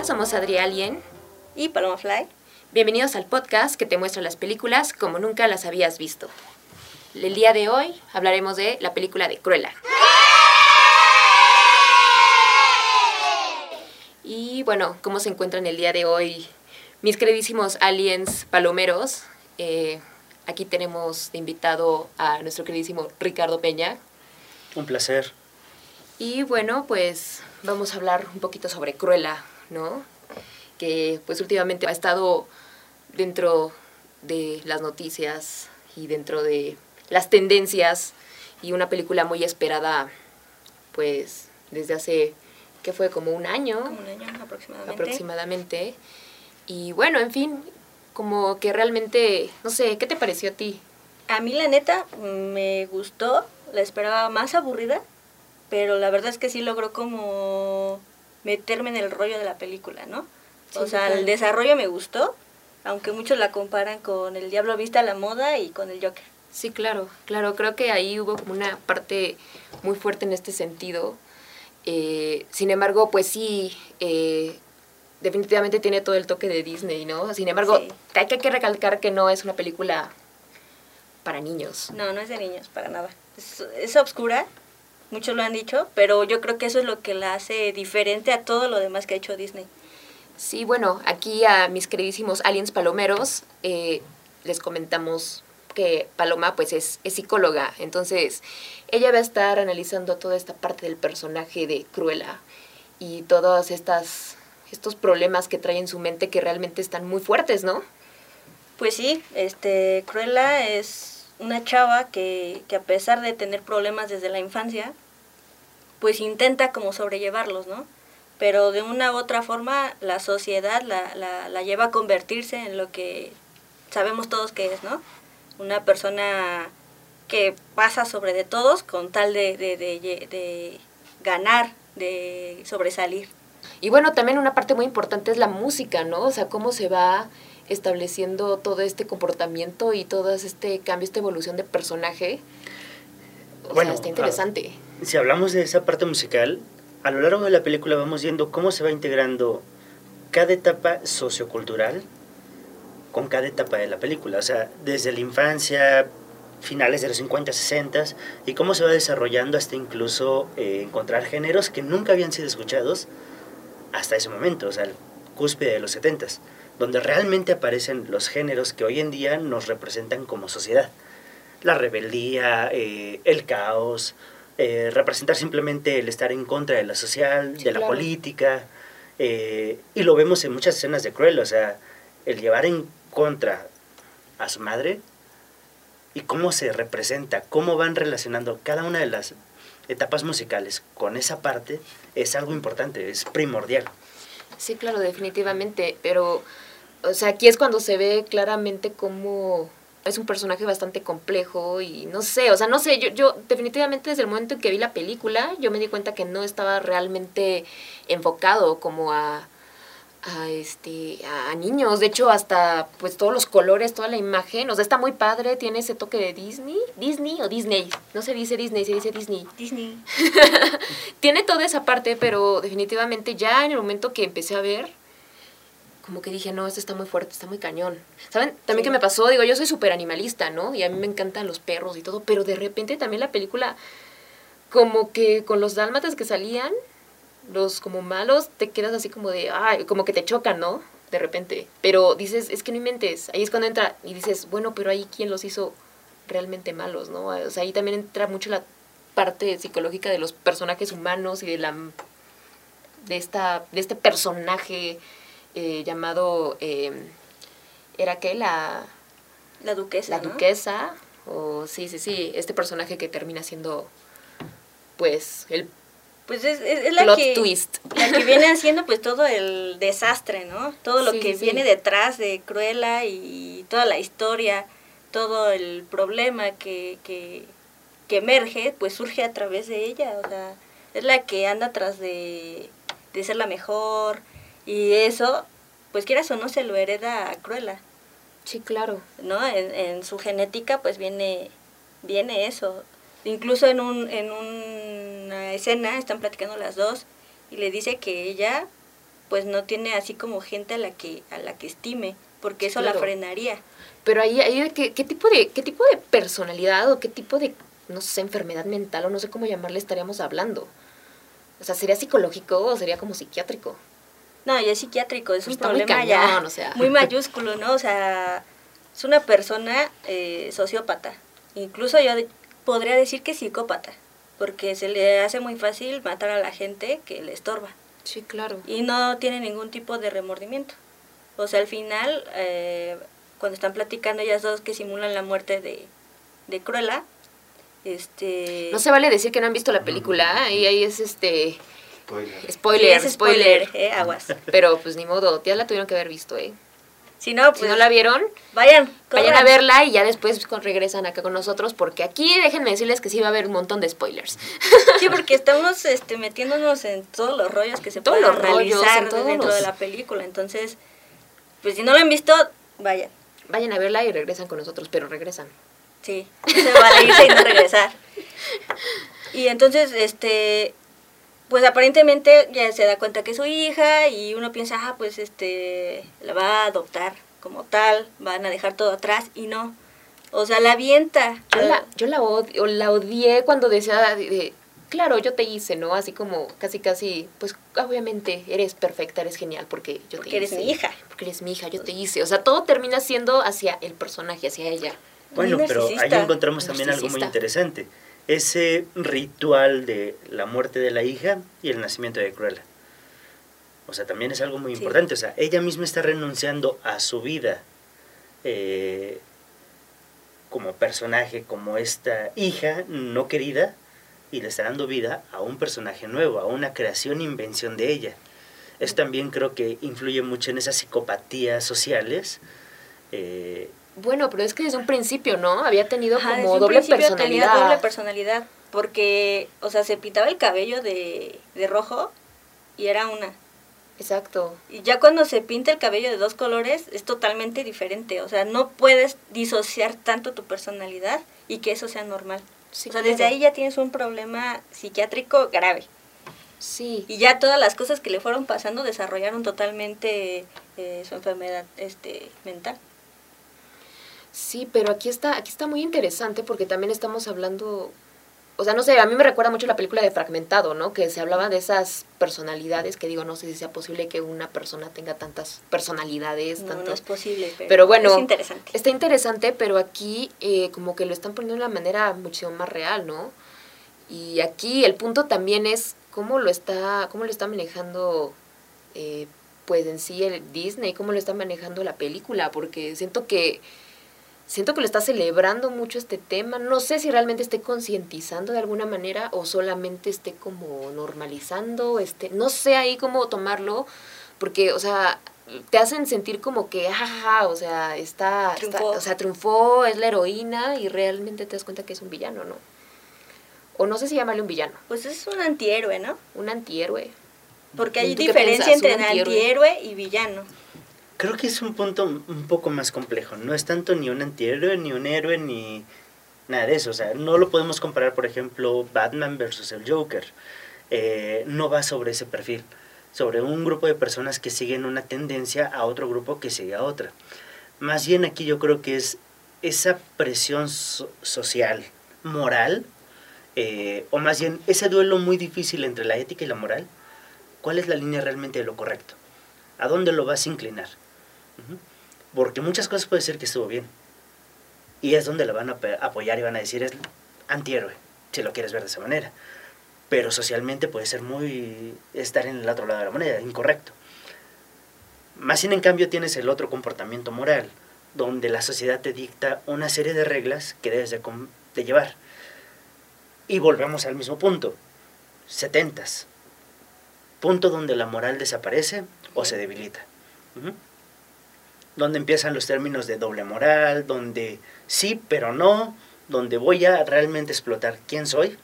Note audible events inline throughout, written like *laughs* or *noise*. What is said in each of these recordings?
Hola, somos Adri Alien. Y Paloma Fly. Bienvenidos al podcast que te muestra las películas como nunca las habías visto. El día de hoy hablaremos de la película de Cruella. Y bueno, ¿cómo se encuentran el día de hoy mis queridísimos aliens palomeros? Eh, aquí tenemos de invitado a nuestro queridísimo Ricardo Peña. Un placer. Y bueno, pues vamos a hablar un poquito sobre Cruella, ¿no? Que pues últimamente ha estado dentro de las noticias y dentro de las tendencias y una película muy esperada pues desde hace que fue como un año Como un año aproximadamente. aproximadamente y bueno en fin como que realmente no sé qué te pareció a ti A mí la neta me gustó, la esperaba más aburrida, pero la verdad es que sí logró como meterme en el rollo de la película, ¿no? o sea, el desarrollo me gustó, aunque muchos la comparan con El Diablo Viste a la Moda y con el Joker. Sí, claro, claro, creo que ahí hubo como una parte muy fuerte en este sentido. Eh, sin embargo, pues sí, eh, definitivamente tiene todo el toque de Disney, ¿no? Sin embargo, Sí. hay que, hay que recalcar que no es una película para niños. No, no es de niños, para nada. Es, es obscura, muchos lo han dicho, pero yo creo que eso es lo que la hace diferente a todo lo demás que ha hecho Disney. Sí, bueno, aquí a mis queridísimos aliens palomeros eh, les comentamos que Paloma pues es, es psicóloga, entonces ella va a estar analizando toda esta parte del personaje de Cruella y todos estas, estos problemas que trae en su mente que realmente están muy fuertes, ¿no? Pues sí, este, Cruella es una chava que, que a pesar de tener problemas desde la infancia, pues intenta como sobrellevarlos, ¿no? Pero de una u otra forma la sociedad la, la, la lleva a convertirse en lo que sabemos todos que es, ¿no? Una persona que pasa sobre de todos con tal de, de, de, de ganar, de sobresalir. Y bueno, también una parte muy importante es la música, ¿no? O sea, cómo se va estableciendo todo este comportamiento y todo este cambio, esta evolución de personaje. O Bueno, sea, está interesante. Si hablamos de esa parte musical, a lo largo de la película vamos viendo cómo se va integrando cada etapa sociocultural con cada etapa de la película. O sea, desde la infancia, finales de los 50, 60 y cómo se va desarrollando hasta incluso eh, encontrar géneros que nunca habían sido escuchados hasta ese momento, o sea, el cúspide de los 70 donde realmente aparecen los géneros que hoy en día nos representan como sociedad. La rebeldía, eh, el caos, eh, representar simplemente el estar en contra de la social, Sí, de la claro. política, eh, y lo vemos en muchas escenas de Cruel, o sea, el llevar en contra a su madre y cómo se representa, cómo van relacionando cada una de las etapas musicales con esa parte, es algo importante, es primordial. Sí, claro, definitivamente, pero, o sea, aquí es cuando se ve claramente cómo es un personaje bastante complejo y no sé, o sea, no sé, yo, yo definitivamente desde el momento en que vi la película, yo me di cuenta que no estaba realmente enfocado como a, a este a niños de hecho hasta pues todos los colores toda la imagen o sea está muy padre tiene ese toque de Disney Disney o Disney no se dice Disney se dice Disney Disney. *laughs* tiene toda esa parte, pero definitivamente ya en el momento que empecé a ver, como que dije, no, esto está muy fuerte, está muy cañón. ¿Saben? También Sí. que me pasó, digo, yo soy súper animalista, ¿no? Y a mí me encantan los perros y todo, pero de repente también la película, como que con los dálmatas que salían, los como malos, te quedas así como de, ay, como que te chocan, ¿no? De repente. Pero dices, es que no inventes. Ahí es cuando entra y dices, bueno, pero ahí quién los hizo realmente malos, ¿no? O sea, ahí también entra mucho la parte psicológica de los personajes humanos y de la de esta de este personaje eh, llamado eh, era que la La duquesa. la ¿no? duquesa o sí sí sí este personaje que termina siendo pues el Pues es, es, es la plot que, twist la que viene *laughs* haciendo pues todo el desastre, ¿no? Todo lo Sí, que sí, viene detrás de Cruella y toda la historia, todo el problema que, que, que emerge, pues surge a través de ella, o sea, es la que anda atrás de, de ser la mejor y eso, pues quieras o no, se lo hereda a Cruella, sí claro ¿no? En, en su genética pues viene, viene eso. Incluso en, un, en una escena están platicando las dos y le dice que ella pues no tiene así como gente a la que, a la que estime, porque eso la frenaría. Pero ahí, ahí qué, qué tipo de, qué tipo de personalidad o qué tipo de, no sé, enfermedad mental o no sé cómo llamarle estaríamos hablando. O sea, ¿sería psicológico o sería como psiquiátrico? No, ya es psiquiátrico, es un Está muy problema ya cañón, o sea. muy mayúsculo, ¿no? O sea, es una persona eh, sociópata. Incluso yo de- podría decir que psicópata, porque se le hace muy fácil matar a la gente que le estorba Sí, claro. y no tiene ningún tipo de remordimiento. O sea, al final, eh, cuando están platicando ellas dos que simulan la muerte de, de Cruella, este... No se vale decir que no han visto la película, y ahí es este Spoiler. Sí, spoiler, es spoiler. eh, aguas. Pero pues ni modo, ya la tuvieron que haber visto, eh. Si no, pues Si no la vieron, vayan, vayan a verla y ya después regresan acá con nosotros porque aquí déjenme decirles que sí va a haber un montón de spoilers. Sí, porque estamos este, metiéndonos en todos los rollos que se Todos pueden los rollos, analizar en todos dentro los- de la película. Entonces, pues si no la han visto, vayan. Vayan a verla y regresan con nosotros, pero regresan. Sí, se vale irse y no regresar. Y entonces, este, pues aparentemente ya se da cuenta que es su hija y uno piensa, ah, pues este, la va a adoptar como tal, van a dejar todo atrás y no. O sea, la avienta. Yo la, yo la, odi- o la odié cuando decía, de- de, claro, yo te hice, ¿no? Así como casi, casi, pues obviamente eres perfecta, eres genial porque yo Porque te eres hice. mi hija. Porque eres mi hija, yo te hice. O sea, todo termina siendo hacia el personaje, hacia ella. Bueno, pero ahí encontramos también algo muy interesante. Ese ritual de la muerte de la hija y el nacimiento de Cruella. O sea, también es algo muy Sí. importante. O sea, ella misma está renunciando a su vida eh, como personaje, como esta hija no querida, y le está dando vida a un personaje nuevo, a una creación e invención de ella. Eso también creo que influye mucho en esas psicopatías sociales. eh, Bueno, pero es que desde un principio, ¿no? Había tenido Ajá, como un doble principio personalidad. Tenía doble personalidad. Porque, o sea, se pintaba el cabello de, de rojo y era una. Exacto. Y ya cuando se pinta el cabello de dos colores es totalmente diferente. O sea, no puedes disociar tanto tu personalidad y que eso sea normal. Sí, o sea, claro. desde ahí ya tienes un problema psiquiátrico grave. Sí. Y ya todas las cosas que le fueron pasando desarrollaron totalmente eh, su enfermedad este, mental. Sí, pero aquí está, aquí está muy interesante porque también estamos hablando, o sea, no sé, a mí me recuerda mucho la película de Fragmentado, ¿no? Que se hablaba de esas personalidades, que digo, no sé si sea posible que una persona tenga tantas personalidades, No, es posible, pero, Pero bueno, es interesante. Está interesante, pero aquí eh, como que lo están poniendo de una manera mucho más real, ¿no? Y aquí el punto también es cómo lo está, cómo lo está manejando, eh, pues en sí el Disney, cómo lo está manejando la película, porque siento que siento que lo está celebrando mucho este tema. No sé si realmente esté concientizando de alguna manera o solamente esté como normalizando, este, no sé ahí cómo tomarlo, porque, o sea, te hacen sentir como que, jajaja, o sea, está, está- o sea, triunfó, es la heroína y realmente te das cuenta que es un villano, ¿no? O no sé si llamarle un villano, Pues es un antihéroe, ¿no? un antihéroe. Porque ¿Y hay diferencia entre antihéroe? antihéroe y villano. Creo que es un punto un poco más complejo. No es tanto ni un antihéroe, ni un héroe, ni nada de eso. O sea, no lo podemos comparar, por ejemplo, Batman versus el Joker. Eh, no va sobre ese perfil. Sobre un grupo de personas que siguen una tendencia a otro grupo que sigue a otra. Más bien aquí yo creo que es esa presión so- social, moral, eh, o más bien ese duelo muy difícil entre la ética y la moral. ¿Cuál es la línea realmente de lo correcto? ¿A dónde lo vas a inclinar? Porque muchas cosas puede ser que estuvo bien. Y es donde la van a apoyar y van a decir es antihéroe, si lo quieres ver de esa manera. Pero socialmente puede ser muy estar en el otro lado de la moneda, incorrecto. Más sin en cambio tienes el otro comportamiento moral, donde la sociedad te dicta una serie de reglas que debes de, llevar. Y volvemos al mismo punto. Setentas. Punto donde la moral desaparece o se debilita. Donde empiezan los términos de doble moral, donde sí, pero no, donde voy a realmente explotar quién soy,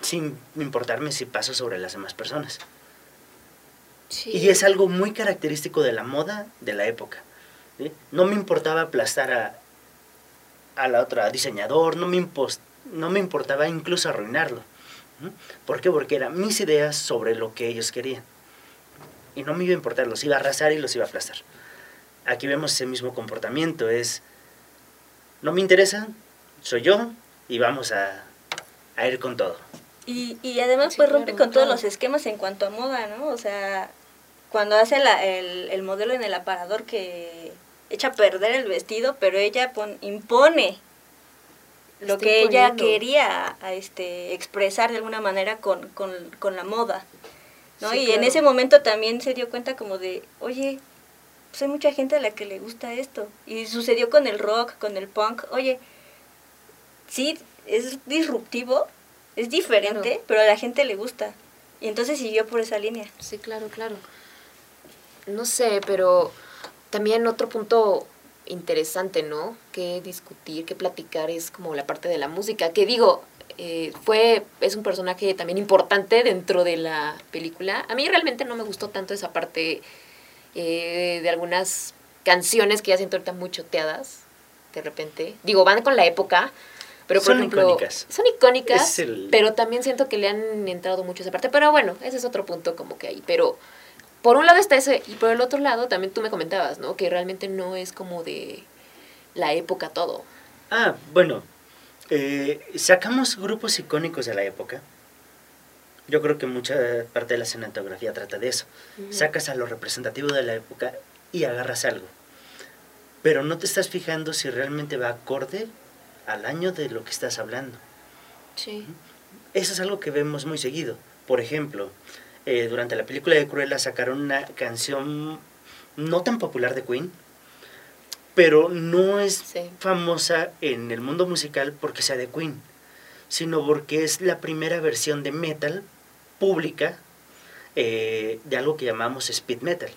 sin importarme si paso sobre las demás personas. Y es algo muy característico de la moda de la época. ¿sí? No me importaba aplastar a, a la otra diseñador, no me, no me importaba incluso arruinarlo. ¿Por qué? Porque eran mis ideas sobre lo que ellos querían. y no me iba a importar, los iba a arrasar y los iba a aplastar. Aquí vemos ese mismo comportamiento, es, no me interesa, soy yo y vamos a, a ir con todo. Y, y además Sí, pues rompe claro, con todos claro. los esquemas en cuanto a moda, ¿no? O sea, cuando hace la- el, el modelo en el aparador que echa a perder el vestido, pero ella pon- impone lo Está que ella quería a, este, expresar de alguna manera con, con, con la moda, ¿no? Sí, y en ese momento también se dio cuenta como de, oye, pues hay mucha gente a la que le gusta esto. Y sucedió con el rock, con el punk, oye, sí, es disruptivo, es diferente, Claro. pero a la gente le gusta. Y entonces siguió por esa línea. Sí, claro, claro. No sé, pero también otro punto interesante, ¿no? Que discutir, que platicar es como la parte de la música. Que digo, eh, fue, es un personaje también importante dentro de la película. A mí realmente no me gustó tanto esa parte eh, de algunas canciones que ya siento ahorita muy choteadas, de repente. Digo, van con la época, pero por Son ejemplo... icónicas. Son icónicas, el- pero también siento que le han entrado mucho esa parte. Pero bueno, ese es otro punto como que ahí. Pero por un lado está ese, y por el otro lado también tú me comentabas, ¿no? Que realmente no es como de la época todo. Ah, bueno, eh, sacamos grupos icónicos de la época. Yo creo que mucha parte de la cinematografía trata de eso. Sacas a lo representativo de la época y agarras algo. Pero no te estás fijando si realmente va acorde al año de lo que estás hablando. Sí. Eso es algo que vemos muy seguido. Por ejemplo, eh, durante la película de Cruella sacaron una canción no tan popular de Queen, pero no es Sí. famosa en el mundo musical porque sea de Queen, sino porque es la primera versión de metal pública eh, de algo que llamamos speed metal.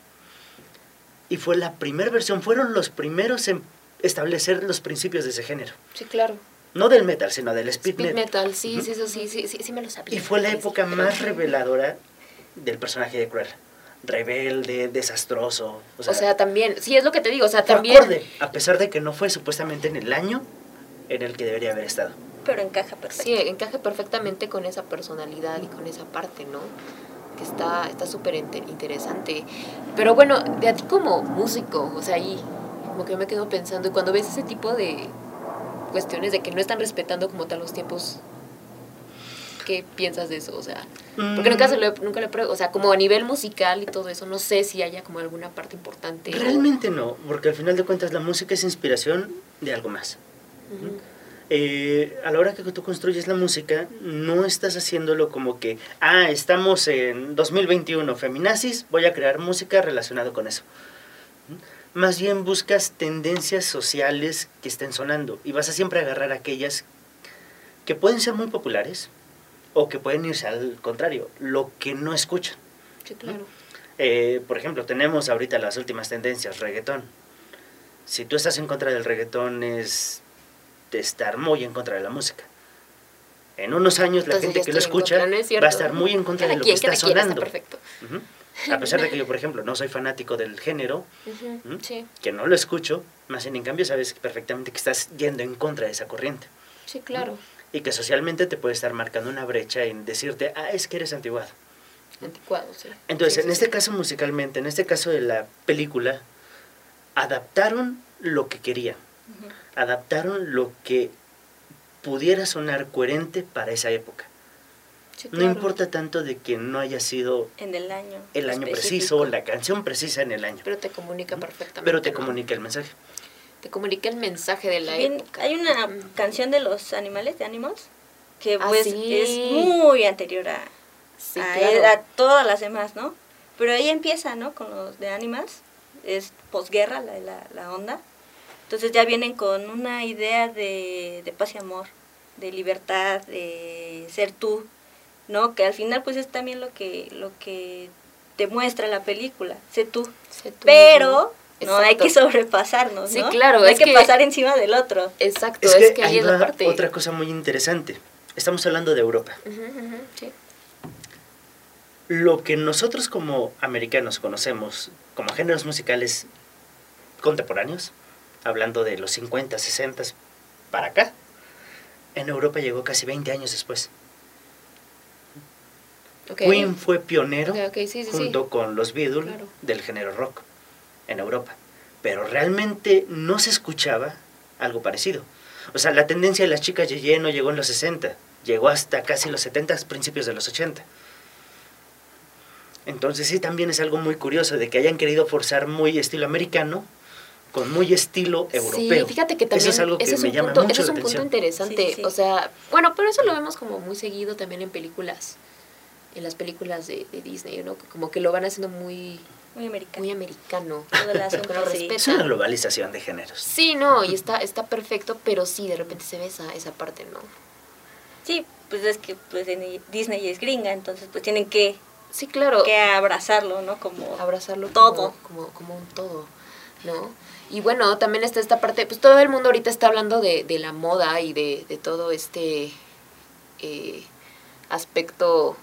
Y fue la primera versión, fueron los primeros en establecer los principios de ese género. Sí, claro. No del metal, sino del speed, Speed metal. metal, sí, sí, eso sí, sí, sí, sí me lo sabía. Y fue la Sí, sí, época pero- más reveladora del personaje de Cruella. Rebelde, desastroso. O O sea, sea, también, sí, es lo que te digo, o sea, también... acorde, a pesar de que no fue supuestamente en el año en el que debería haber estado. Pero encaja perfecto. Sí, encaja perfectamente con esa personalidad y con esa parte, ¿no? Que está está súper inte- interesante. Pero bueno, de a ti como músico, o sea, ahí como que me quedo pensando, y cuando ves ese tipo de cuestiones de que no están respetando como tal los tiempos, ¿qué piensas de eso? O sea, porque nunca, se lo he- nunca lo o sea, como a nivel musical y todo eso, no sé si haya como alguna parte importante. o- Realmente no, porque al final de cuentas la música es inspiración de algo más. Ujú. Eh, a la hora que tú construyes la música, no estás haciéndolo como que, ah, estamos en 2021, feminazis, voy a crear música relacionada con eso. ¿Mm? Más bien buscas tendencias sociales que estén sonando y vas a siempre agarrar aquellas que pueden ser muy populares o que pueden irse al contrario, lo que no escuchan. Sí, claro. Eh, por ejemplo, tenemos ahorita las últimas tendencias, reggaetón. Si tú estás en contra del reggaetón es de estar muy en contra de la música. En unos años la Entonces gente ya que lo en escucha contra, ¿no es va a estar muy en contra Cada de lo quien, que está sonando. perfecto. Ujú. A pesar de que yo, por ejemplo, no soy fanático del género, Ujú, ¿Mm? Sí, que no lo escucho, más en cambio sabes perfectamente que estás yendo en contra de esa corriente. sí, claro. Y que socialmente te puede estar marcando una brecha en decirte, ah, es que eres antiguado. Anticuado, sí. Entonces, Sí, en sí, este sí. caso musicalmente, en este caso de la película, adaptaron lo que querían, Ujú. Adaptaron lo que pudiera sonar coherente para esa época. Sí, No importa tanto de que no haya sido En el año. el año Específico. preciso, la canción precisa en el año, Pero te comunica perfectamente. pero te ¿no? comunica el mensaje. Te comunica el mensaje de la Bien, época. hay una canción de los animales, de Animals, que Ah, pues sí. es muy anterior a, Sí, a, claro. a todas las demás, ¿no? Pero ahí empieza, ¿no? Con los de Animals, es posguerra la, la, la onda. Entonces ya vienen con una idea de, de paz y amor, de libertad, de ser tú, ¿no? Que al final pues es también lo que, lo que te muestra la película, sé tú. Sé tú Pero no hay que sobrepasarnos, Sí, ¿no? claro, No hay es que, que- pasar encima del otro. Exacto, Es es que, que, ahí es la parte. otra cosa muy interesante. Estamos hablando de Europa. Sí. Lo que nosotros como americanos conocemos como géneros musicales contemporáneos, hablando de los 50, 60 para acá, en Europa llegó casi 20 años después. Ok. Queen fue pionero Ok, ok, sí, sí, sí. junto con los Beatles Claro. del género rock en Europa. Pero realmente no se escuchaba algo parecido. O sea, la tendencia de las chicas Yeye no llegó en los 60, llegó hasta casi los 70, principios de los 80. Entonces sí, también es algo muy curioso de que hayan querido forzar muy estilo americano con muy estilo europeo. Sí, fíjate que también Eso es algo que ese es me un llama punto, mucho ese es la un punto interesante. Sí, sí. O sea, bueno, pero eso lo vemos como muy seguido también en películas, en las películas de, de Disney, ¿no? Como que lo van haciendo muy, Muy americano. muy americano. Lo *laughs* sí. Es una globalización de géneros. Sí, no, y está, está perfecto, pero sí, de repente se ve esa, esa parte, ¿no? Sí, pues es que pues, Disney es gringa, entonces pues tienen que, Sí, claro. que abrazarlo, ¿no? Como abrazarlo Todo. Como, como, como un todo, ¿no? Y bueno, también está esta parte, pues todo el mundo ahorita está hablando de, de la moda y de, de todo este eh, aspecto,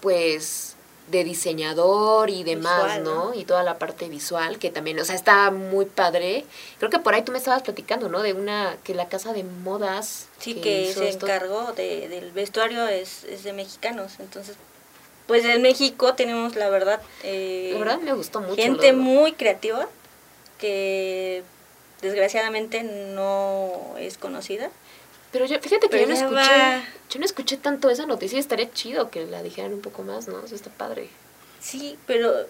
pues, de diseñador y demás, Visual, ¿no? Y toda la parte visual, que también, o sea, está muy padre. Creo que por ahí tú me estabas platicando, ¿no? De una, que la casa de modas... Sí, que se esto- encargó de, del vestuario es, es de mexicanos. Entonces, pues en México tenemos, la verdad, eh, La verdad me gustó mucho. gente muy creativa que desgraciadamente no es conocida. Pero yo, fíjate que Pero yo no escuché, va. yo no escuché tanto esa noticia y estaría chido que la dijeran un poco más, ¿no? Eso está padre. Sí, pero...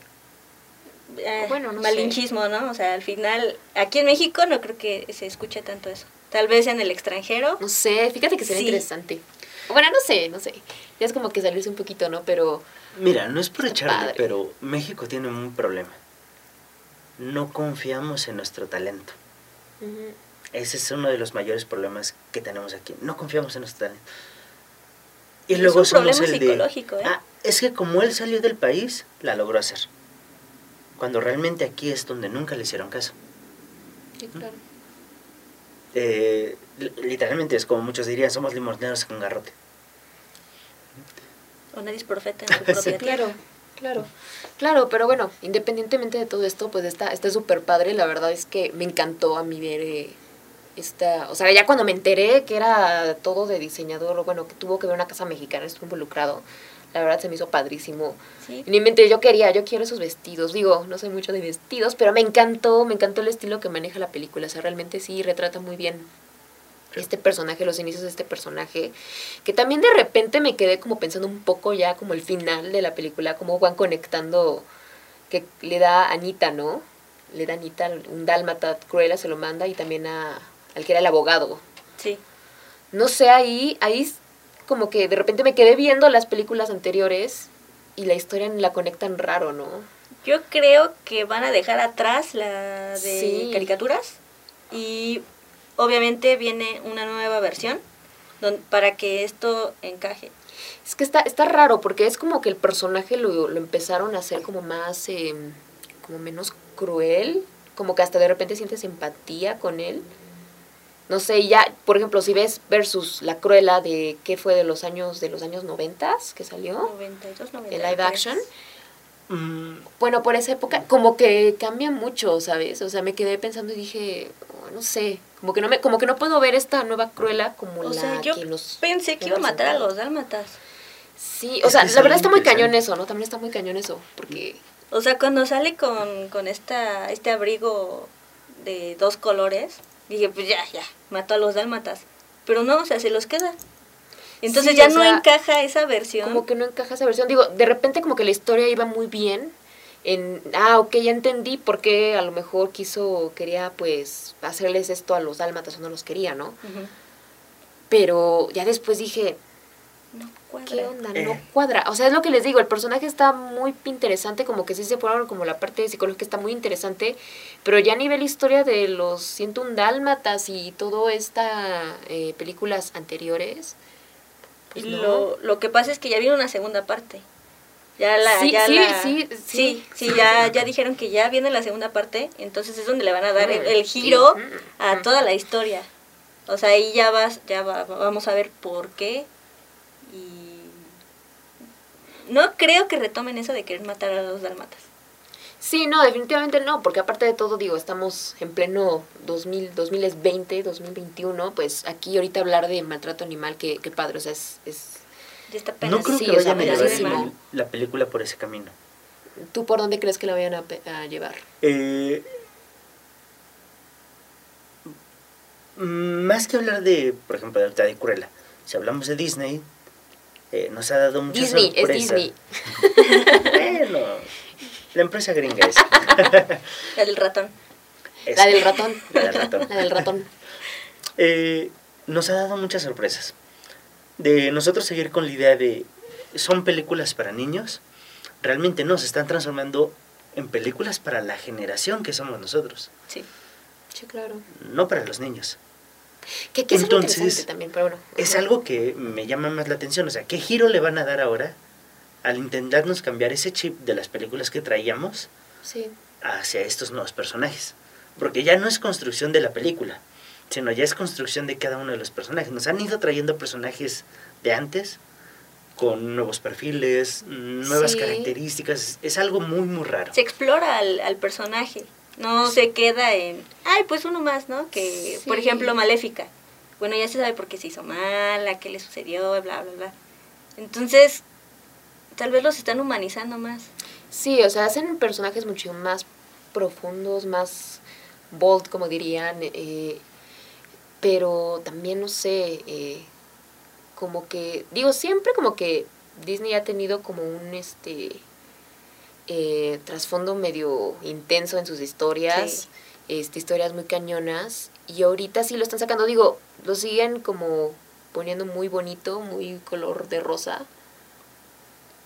eh, Bueno, no sé. malinchismo, ¿no? O sea, al final, aquí en México no creo que se escuche tanto eso. Tal vez en el extranjero. No sé, fíjate que sería Sí. interesante. Bueno, no sé, no sé. Ya es como que salirse un poquito, ¿no? Pero Mira, no es por echarle, padre. pero México tiene un problema. No confiamos en nuestro talento. Ese es uno de los mayores problemas que tenemos aquí. No confiamos en nuestro talento. Y Es luego un somos problema el de, psicológico, ¿eh? Ah, es que como él salió del país, la logró hacer. Cuando realmente aquí es donde nunca le hicieron caso. sí, claro. Eh, li- literalmente es como muchos dirían, somos limoneros con garrote. O nadie es profeta en *laughs* su propia Sí. tierra. Claro, claro. Claro, pero bueno, independientemente de todo esto, pues está está súper padre. La verdad es que me encantó a mí ver eh, esta... O sea, ya cuando me enteré que era todo de diseñador, bueno, que tuvo que ver una casa mexicana, estuvo involucrado. La verdad se me hizo padrísimo. Sí. Ni mente, yo quería, yo quiero esos vestidos. Digo, no sé mucho de vestidos, pero me encantó, me encantó el estilo que maneja la película. O sea, realmente sí retrata muy bien este personaje, los inicios de este personaje. Que también de repente me quedé como pensando un poco ya como el final de la película, cómo van conectando, que le da a Anita, ¿no? Le da a Anita un dálmata, Cruella se lo manda y también a, al que era el abogado. Sí. No sé, ahí, ahí como que de repente me quedé viendo las películas anteriores y la historia la conectan raro, ¿no? Yo creo que van a dejar atrás la de Sí. caricaturas y obviamente viene una nueva versión don- para que esto encaje. Es que está, está raro porque es como que el personaje lo, lo empezaron a hacer como más, eh, como menos cruel, como que hasta de repente sientes empatía con él. No sé, ya, por ejemplo, si ves versus la cruela de qué fue de los años de los años noventas que salió, 92, el 93. live action. Mm, Bueno, por esa época como que cambia mucho, ¿sabes? O sea, me quedé pensando y dije, oh, no sé, como que no me como que no puedo ver esta nueva cruela como O la sea, yo que nos pensé que iba a matar a los dálmatas. Sí, o sea, la verdad está muy cañón eso, ¿no? También está muy cañón eso, porque O sea, cuando sale con, con esta, este abrigo de dos colores, dije, pues ya, ya, mató a los dálmatas. Pero no, o sea, se los queda. Entonces Sí, ya no sea, encaja esa versión. como que no encaja esa versión. Digo, de repente como que la historia iba muy bien. En, ah, ok, ya entendí por qué a lo mejor quiso, quería pues hacerles esto a los dálmatas o no los quería, ¿no? Pero ya después dije, No cuadra. ¿qué onda? Eh. No cuadra. O sea, es lo que les digo, el personaje está muy interesante, como que sí se fueron, como la parte psicológica está muy interesante, pero ya a nivel historia de los 101 dálmatas y todo esta eh, películas anteriores, pues Y no. lo, lo que pasa es que ya viene una segunda parte. Ya la, Sí, ya sí, la- sí, sí, sí, sí, ya, ya dijeron que ya viene la segunda parte, entonces es donde le van a dar el, giro a toda la historia. O sea, ahí ya vas, ya va- vamos a ver por qué y no creo que retomen eso de querer matar a los dalmatas. Sí, no, definitivamente no, porque aparte de todo, digo, estamos en pleno 2000, 2020, 2021, pues aquí ahorita hablar de maltrato animal, qué, qué padre, o sea, es, es, está. No creo Sí, que o sea, vayan a llevar la película por ese camino. ¿Tú por dónde crees que la vayan a, llevar? Eh, más que hablar de, por ejemplo, de, de Cruella, si hablamos de Disney, eh, nos ha dado mucha Disney, es. Disney. *laughs* Bueno, la empresa gringa *laughs* es. La del ratón. La del ratón. La del ratón. La del ratón. Eh, nos ha dado muchas sorpresas. De nosotros seguir con la idea de, son películas para niños, realmente no, se están transformando en películas para la generación que somos nosotros, Sí. Sí, claro. no para los niños. Que, que es algo Entonces, interesante también, pero bueno. Es algo que me llama más la atención, o sea, ¿qué giro le van a dar ahora al intentarnos cambiar ese chip de las películas que traíamos Sí. hacia estos nuevos personajes? Porque ya no es construcción de la película, sino ya es construcción de cada uno de los personajes. Nos han ido trayendo personajes de antes con nuevos perfiles, nuevas Sí. características. Es algo muy, muy raro. Se explora al, al personaje. No se queda en, ay, pues uno más, ¿no? Que, por ejemplo, Maléfica. Bueno, ya se sabe por qué se hizo mala, qué le sucedió, bla, bla, bla. Entonces, tal vez los están humanizando más. Sí, o sea, hacen personajes mucho más profundos, más bold, como dirían, eh, pero también, no sé, eh, como que, digo, siempre como que Disney ha tenido como un, este, eh, trasfondo medio intenso en sus historias, este, historias muy cañonas, y ahorita sí lo están sacando, digo, lo siguen como poniendo muy bonito, muy color de rosa,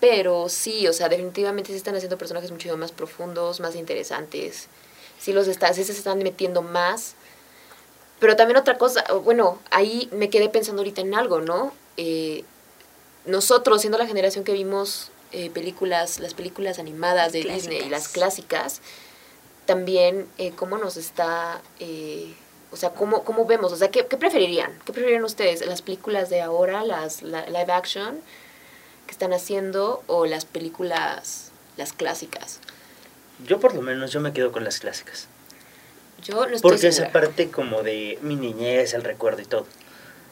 pero sí, o sea, definitivamente se están haciendo personajes mucho más profundos, más interesantes. Sí, los está, sí se están metiendo más. Pero también otra cosa, bueno, ahí me quedé pensando ahorita en algo, ¿no? Eh, nosotros, siendo la generación que vimos eh, películas, las películas animadas de Disney, las clásicas. clásicas, también eh, cómo nos está, eh, o sea, cómo, cómo vemos, o sea, ¿qué, qué preferirían? ¿Qué preferirían ustedes? ¿Las películas de ahora, las la- live action que están haciendo o las películas, las clásicas? Yo por lo menos yo me quedo con las clásicas. Yo no estoy Porque segura. esa parte como de mi niñez, el recuerdo y todo.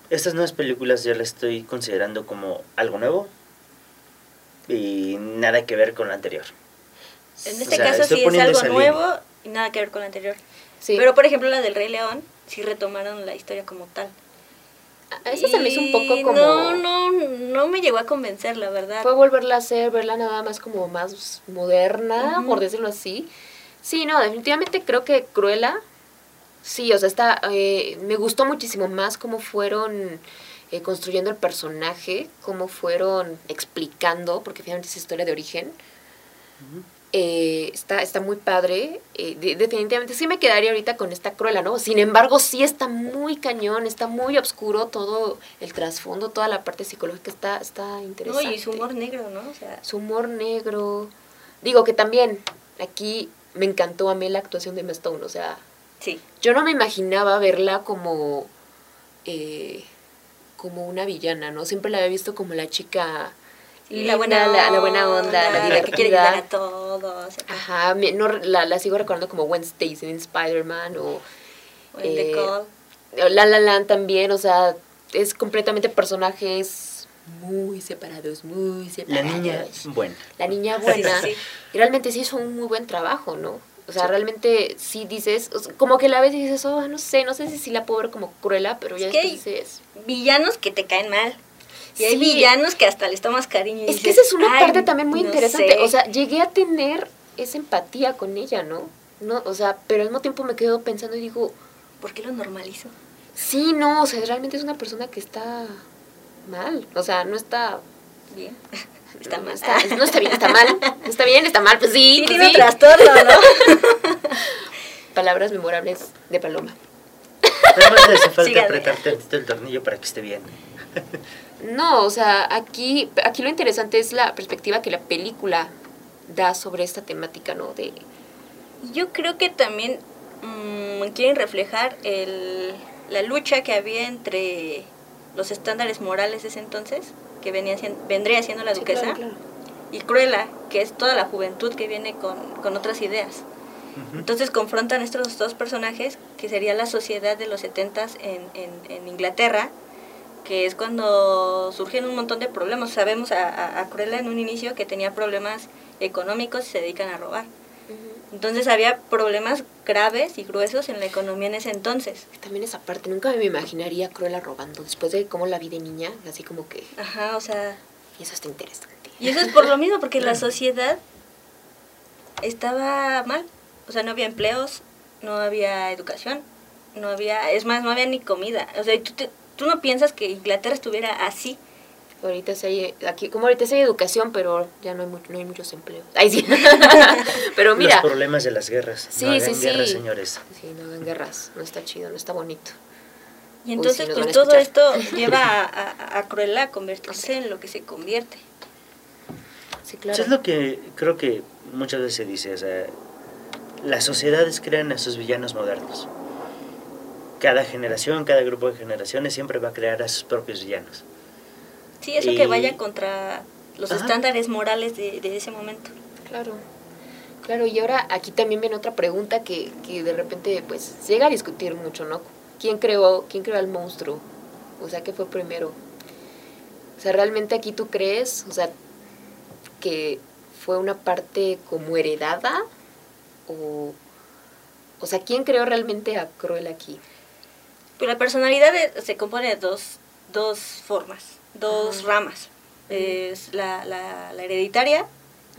Estas nuevas películas yo las estoy considerando como algo nuevo y nada que ver con lo anterior. En O este sea, caso sí es algo nuevo línea. y nada que ver con lo anterior. Sí. Pero, por ejemplo, la del Rey León, sí retomaron la historia como tal. A eso se me hizo un poco como... No, no, no me llegó a convencer, la verdad. Fue volverla a hacer, verla nada más como más moderna, Ujú. por decirlo así. Sí, no, definitivamente creo que Cruella, sí, o sea, está, eh, me gustó muchísimo más cómo fueron eh, construyendo el personaje, cómo fueron explicando, porque finalmente es historia de origen. Eh, está, está muy padre. eh, de- definitivamente sí me quedaría ahorita con esta Cruella, ¿no? Sin embargo, sí está muy cañón, está muy oscuro todo el trasfondo, toda la parte psicológica está, está No, interesante y su humor negro, ¿no? O sea, su humor negro. Digo que también aquí me encantó a mí la actuación de Emma Stone, o sea, sí. yo no me imaginaba verla como eh, como una villana, ¿no? Siempre la había visto como la chica Y la buena la, la buena onda, la la que quiere ayudar a todos. Ajá, me- no, la, la sigo recordando como Gwen Stacy en Spider-Man o O en The Eh, Call. La La Land también, o sea, es completamente personajes muy separados, muy La separados. niña buena. La niña buena. sí. Y realmente sí hizo un muy buen trabajo, ¿no? O sea, Sí. realmente sí dices, o sea, como que la ves y dices, oh, no sé, no sé si sí la puedo ver como cruela, pero ya Es que dices... Villanos que te caen mal. Y hay Sí. villanos que hasta les tomas cariño. y Es que esa es una "Ay, parte también muy no interesante. sé". O sea, llegué a tener esa empatía con ella, ¿no? No, o sea, pero al mismo tiempo me quedo pensando y digo, ¿por qué lo normalizo? sí, no, o sea, realmente es una persona que está mal. O sea, no está... Bien. *laughs* Está no mal. Está, no está bien, está mal. No está bien, está mal, pues sí. Sí, pues tiene un sí. trastorno, ¿no? *laughs* Palabras memorables de Paloma. Nada más hace falta Síganme. apretar tantito el tornillo para que esté bien. No, o sea, aquí, aquí lo interesante es la perspectiva que la película da sobre esta temática, ¿no? De, Yo creo que también mm, quieren reflejar el, la lucha que había entre los estándares morales de ese entonces, que venía siendo- vendría siendo la Sí, duquesa, claro, claro. y Cruella, que es toda la juventud que viene con, con otras ideas. Entonces confrontan estos dos personajes, que sería la sociedad de los 70 en, en, en Inglaterra, que es cuando surgen un montón de problemas. Sabemos a, a, a Cruella en un inicio que tenía problemas económicos y se dedican a robar. Entonces había problemas graves y gruesos en la economía en ese entonces. También esa parte, nunca me imaginaría a Cruella robando, después de cómo la vi de niña, así como que... Ajá, o sea... Y eso está interesante. Y eso es por lo mismo, porque la *laughs* sociedad estaba mal. O sea, no había empleos, no había educación, no había... Es más, no había ni comida. O sea, tú, te- tú no piensas que Inglaterra estuviera así. Ahorita sí hay, aquí, como ahorita sí hay educación, pero ya no hay, mucho, no hay muchos empleos. Ay, sí. *laughs* pero mira... Los problemas de las guerras. Sí, no sí, hagan sí. guerras, señores. Sí, no hagan guerras, no está chido, no está bonito. Y Uy, entonces, sí, nos pues todo esto lleva a, a, a Cruella a convertirse en lo que se convierte. Sí, claro. Eso es lo que creo que muchas veces se dice. O sea, las sociedades crean a sus villanos modernos. Cada generación, cada grupo de generaciones siempre va a crear a sus propios villanos. Sí, eso Y- que vaya contra los Ajá. estándares morales de, de ese momento. Claro, claro, y ahora aquí también viene otra pregunta que, que de repente pues llega a discutir mucho, ¿no? ¿Quién creó, quién creó al monstruo? O sea, ¿qué fue primero? O sea, ¿realmente aquí tú crees, o sea, que fue una parte como heredada? O, o sea, ¿quién creó realmente a Cruella aquí? Pero la personalidad se compone de dos, dos formas, dos Ajá. ramas. Es la, la, la hereditaria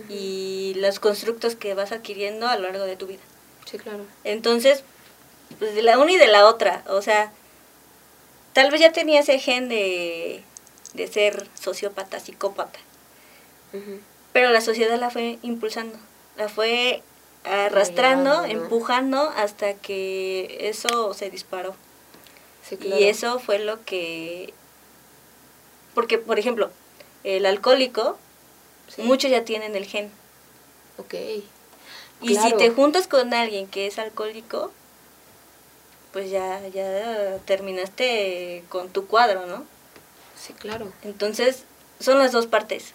y los constructos que vas adquiriendo a lo largo de tu vida. Sí, claro. Entonces, pues de la una y de la otra, o sea, tal vez ya tenía ese gen de, de ser sociópata, psicópata, pero la sociedad la fue impulsando, la fue arrastrando, empujando hasta que eso se disparó. Sí, claro. Y eso fue lo que... Porque, por ejemplo, el alcohólico, Sí. muchos ya tienen el gen. Ok. Y Claro. si te juntas con alguien que es alcohólico, pues ya, ya terminaste con tu cuadro, ¿no? Sí, claro. Entonces, son las dos partes.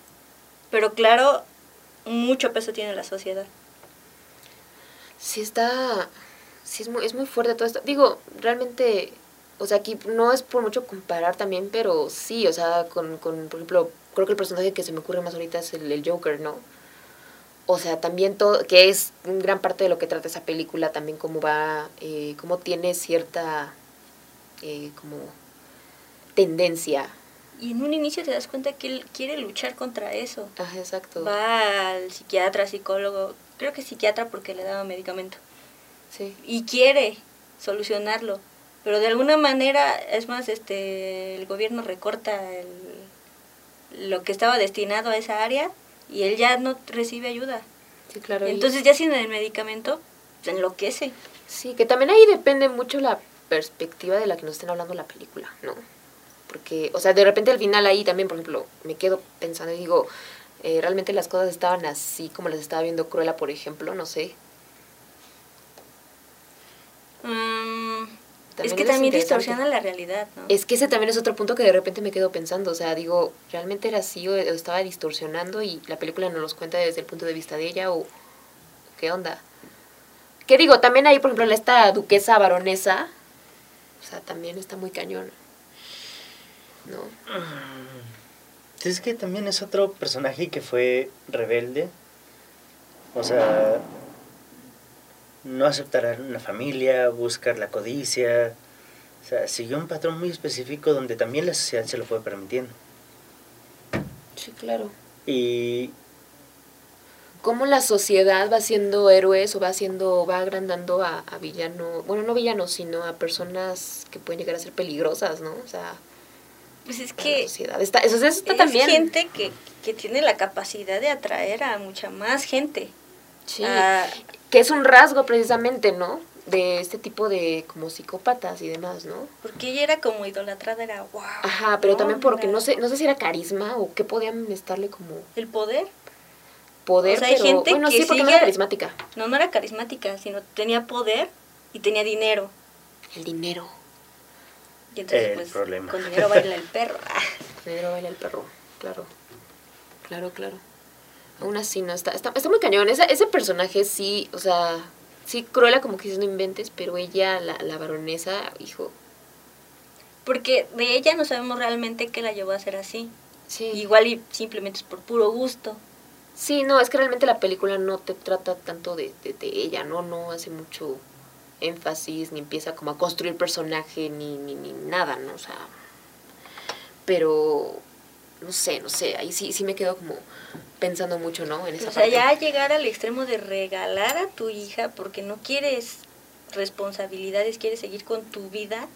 Pero claro, mucho peso tiene la sociedad. sí está, sí es muy, es muy fuerte todo esto. Digo, realmente, o sea, aquí no es por mucho comparar también, pero sí, o sea, con, con por ejemplo, creo que el personaje que se me ocurre más ahorita es el, el Joker, ¿no? O sea, también todo, que es gran parte de lo que trata esa película, también cómo va, eh, cómo tiene cierta, eh, como, tendencia. Y en un inicio te das cuenta que él quiere luchar contra eso. Ajá, exacto. Va al psiquiatra, psicólogo, creo que psiquiatra porque le daba medicamento. Sí, y quiere solucionarlo pero de alguna manera es más este el gobierno recorta el- lo que estaba destinado a esa área y él ya no recibe ayuda sí, claro. y- entonces ya sin el medicamento se enloquece Sí, que también ahí depende mucho la perspectiva de la que nos estén hablando la película, ¿no? Porque, o sea, de repente al final ahí también, por ejemplo, me quedo pensando y digo, eh, realmente las cosas estaban así como las estaba viendo Cruella, por ejemplo, no sé. Mm, es que también distorsiona la realidad no Es que ese también es otro punto que de repente me quedo pensando, o sea, digo, ¿realmente era así o estaba distorsionando y la película nos los cuenta desde el punto de vista de ella o qué onda? ¿Qué digo? También ahí, por ejemplo, esta duquesa baronesa, o sea, también está muy cañón. ¿No? Es que también es otro personaje que fue rebelde. O sea, no aceptar a una familia, buscar la codicia. O sea, siguió un patrón muy específico donde también la sociedad se lo fue permitiendo. Sí, claro. Y Cómo la sociedad va haciendo héroes o va haciendo, va agrandando a, a villanos, bueno, no villanos, sino a personas que pueden llegar a ser peligrosas, ¿no? O sea, pues es que sociedad. Está, eso, eso está es también. gente que, que tiene la capacidad de atraer a mucha más gente Sí. Ah, que es un rasgo precisamente, ¿no? De este tipo de como psicópatas y demás, ¿no? porque ella era como idolatrada era wow Ajá, pero también porque no sé, no sé si era carisma o qué podían estarle como el poder poder, O sea, hay pero gente bueno, que sí, porque no era carismática. No, no era carismática, sino tenía poder y tenía dinero. El dinero. Y entonces, El pues, problema. con dinero baila el perro. *laughs* El dinero baila el perro, claro. Claro, claro. Aún así, no, está, está, está muy cañón. Esa, ese personaje sí, o sea, sí, Cruella como que no inventes, pero ella, la, la baronesa, hijo, Porque de ella no sabemos realmente qué la llevó a ser así. Sí. Igual y simplemente es por puro gusto. Sí, no, es que realmente la película no te trata tanto de, de, de ella, ¿no? No hace mucho énfasis, ni empieza como a construir personaje, ni, ni, ni nada, ¿no? O sea, pero no sé, no sé, ahí sí, sí me quedo como pensando mucho, ¿no? En esa O sea, parte. ya llegar al extremo de regalar a tu hija porque no quieres responsabilidades, quieres seguir con tu vida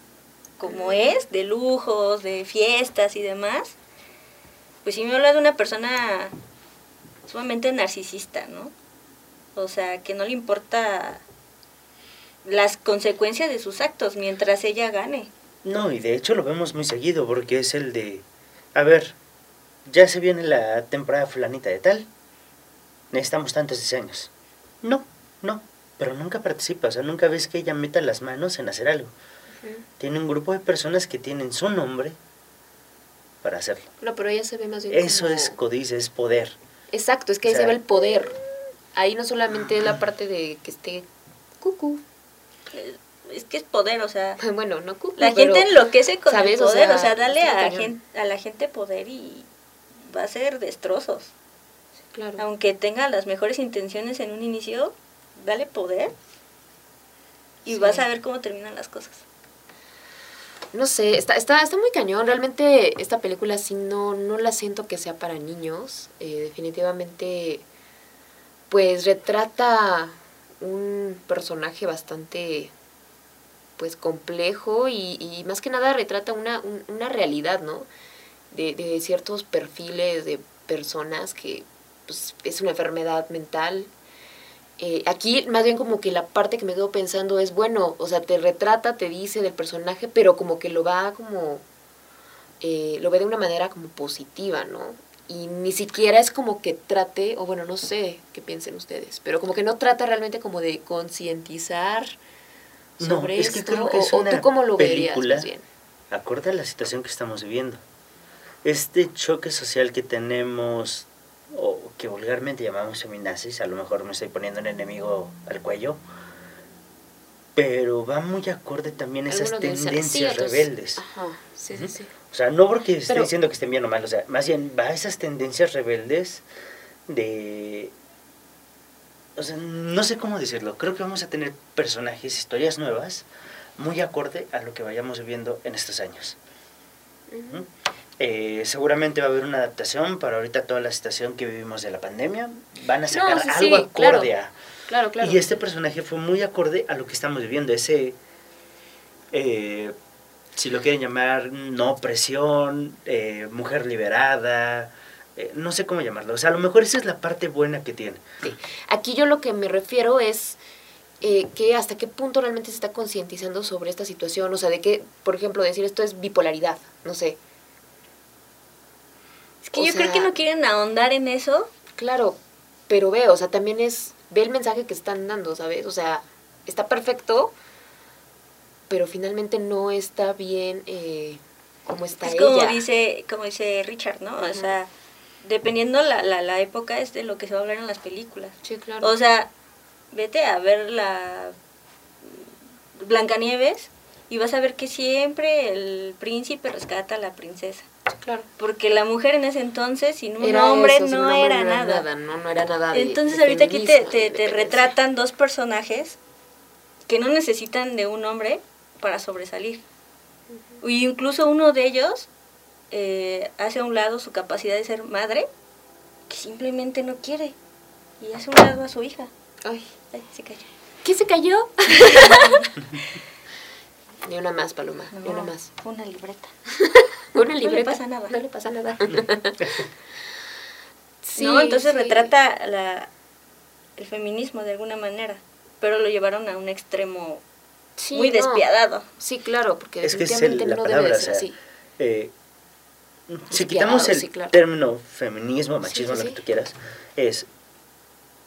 como es, de lujos, de fiestas y demás, pues sí me habla de una persona sumamente narcisista, ¿no? O sea, que no le importa las consecuencias de sus actos mientras ella gane. No, y de hecho lo vemos muy seguido porque es el de, a ver, ya se viene la temporada fulanita de tal, necesitamos tantos diseños. No, no, pero nunca participa, o sea, nunca ves que ella meta las manos en hacer algo. Ujú. Tiene un grupo de personas que tienen su nombre para hacerlo. No, pero ella se ve más bien Eso como- es codicia, es poder. Exacto, es que ahí O sea- se ve el poder. Ahí no solamente es la parte de que esté cucu. Eh, Es que es poder, o sea, *laughs* Bueno, no cucu, la pero- gente enloquece con ¿sabes? el poder, o sea, sea, dale a la gente poder y va a ser destrozos. Sí, claro. Aunque tenga las mejores intenciones en un inicio, dale poder y Sí. vas a ver cómo terminan las cosas. No sé, está, está, está muy cañón. Realmente esta película sí no, no la siento que sea para niños. Eh, definitivamente, pues retrata un personaje bastante pues complejo y, y más que nada retrata una, un- una realidad, ¿no? De, de ciertos perfiles de personas que pues, es una enfermedad mental. Eh, aquí más bien como que la parte que me quedo pensando es, bueno, o sea, te retrata, te dice del personaje, pero como que lo va como, eh, lo ve de una manera como positiva, ¿no? Y ni siquiera es como que trate, o bueno, no sé qué piensen ustedes, pero como que no trata realmente como de concientizar No, sobre es que esto, creo que es o, o una tú cómo lo verías película más bien. acorde a la situación que estamos viviendo. Este choque social que tenemos, o que vulgarmente llamamos feminazis, a lo mejor me estoy poniendo un enemigo al cuello, pero va muy acorde también a esas tendencias rebeldes. Ajá, sí, sí, sí. O sea, no porque esté Pero- diciendo que estén bien o mal, o sea, más bien va a esas tendencias rebeldes de... O sea, no sé cómo decirlo, creo que vamos a tener personajes, historias nuevas, muy acorde a lo que vayamos viviendo en estos años. Ujú. Eh, seguramente va a haber una adaptación para ahorita toda la situación que vivimos de la pandemia. Van a No, sacar sí, algo sí, claro. acorde a... Claro, claro. Y este personaje fue muy acorde a lo que estamos viviendo, ese, eh, si lo quieren llamar, no presión, eh, mujer liberada, eh, no sé cómo llamarlo. O sea, a lo mejor esa es la parte buena que tiene. Sí. Aquí yo lo que me refiero es eh, que hasta qué punto realmente se está concientizando sobre esta situación, o sea, de que, por ejemplo, decir esto es bipolaridad, no sé. Que O yo creo que no quieren ahondar en eso. Claro, pero ve, o sea, también es, ve el mensaje que están dando, ¿sabes? O sea, está perfecto, pero finalmente no está bien eh, como está Es ella. como dice, como dice Richard, ¿no? O sea, dependiendo la, la, la época es de lo que se va a hablar en las películas. Sí, claro. O sea, vete a ver la Blancanieves y vas a ver que siempre el príncipe rescata a la princesa. Claro. Porque la mujer en ese entonces, sin un Era hombre, eso, sin no, un hombre era nada. no, no era nada de- Entonces de ahorita aquí te, te, te retratan dos personajes que no necesitan de un hombre para sobresalir. Y incluso uno de ellos eh, hace a un lado su capacidad de ser madre, que simplemente no quiere. Y hace a un lado a su hija. Ay, Ay, se cayó. ¿qué se cayó? *laughs* Ni una más, Paloma, ni una más. Fue *laughs* *laughs* una libreta. Una le pasa nada. No le pasa nada. *laughs* *laughs* Sí, ¿no? Entonces sí. retrata la, el feminismo de alguna manera, pero lo llevaron a un extremo Sí, muy no. despiadado. Sí, claro, porque Es que es el- no palabra, debe de ser sea, así. Eh, si quitamos el sí, claro. término feminismo, machismo, sí, lo sí. que tú quieras, es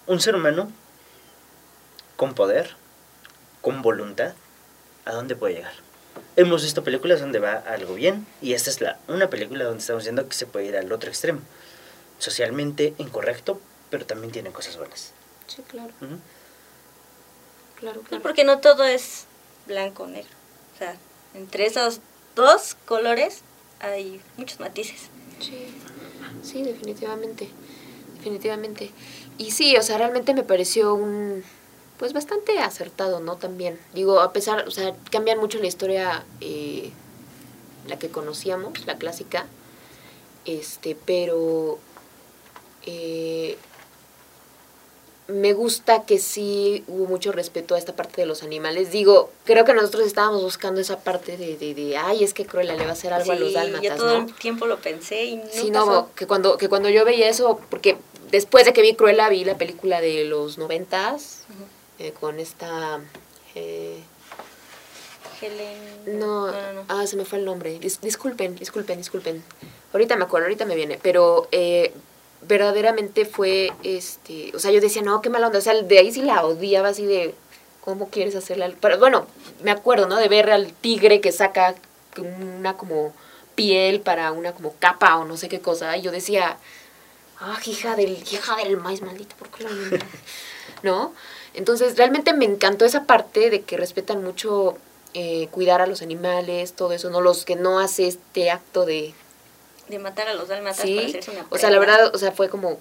un ser humano con poder, con voluntad, ¿a dónde puede llegar? Hemos visto películas donde va algo bien y esta es la una película donde estamos viendo que se puede ir al otro extremo. Socialmente incorrecto, pero también tiene cosas buenas. Sí, claro, Ujú. claro, Sí, claro. porque no todo es blanco o negro. O sea, entre esos dos colores hay muchos matices. Sí, sí, definitivamente, definitivamente. Y sí, o sea, realmente me pareció un, pues bastante acertado, ¿no? También, digo, a pesar, o sea, cambian mucho la historia, eh, la que conocíamos, la clásica, este, pero eh, me gusta que sí hubo mucho respeto a esta parte de los animales. Digo, creo que nosotros estábamos buscando esa parte de, de, de ay, es que Cruella le va a hacer algo a los dálmatas, yo todo ¿no? el tiempo lo pensé y no Sí, pasó. no, que cuando, que cuando yo veía eso, porque después de que vi Cruella vi la película de los noventas eh, con esta... eh, Helen... no, no, no. ah, se me fue el nombre. Dis- disculpen, disculpen, disculpen. Ahorita me acuerdo, ahorita me viene. Pero eh, verdaderamente fue, este, o sea, yo decía, no, qué mala onda. O sea, de ahí sí la odiaba así de, ¿cómo quieres hacerla? Pero bueno, me acuerdo, ¿no? De ver al tigre que saca una como piel para una como capa o no sé qué cosa. Y yo decía, ah, hija del, hija del maíz maldito, ¿por qué lo *laughs* ¿No? Entonces, realmente me encantó esa parte de que respetan mucho eh, cuidar a los animales, todo eso, ¿no? Los que no hace este acto de... De matar a los dálmatas para Sí, hacerse una o sea, la verdad, o sea, fue como,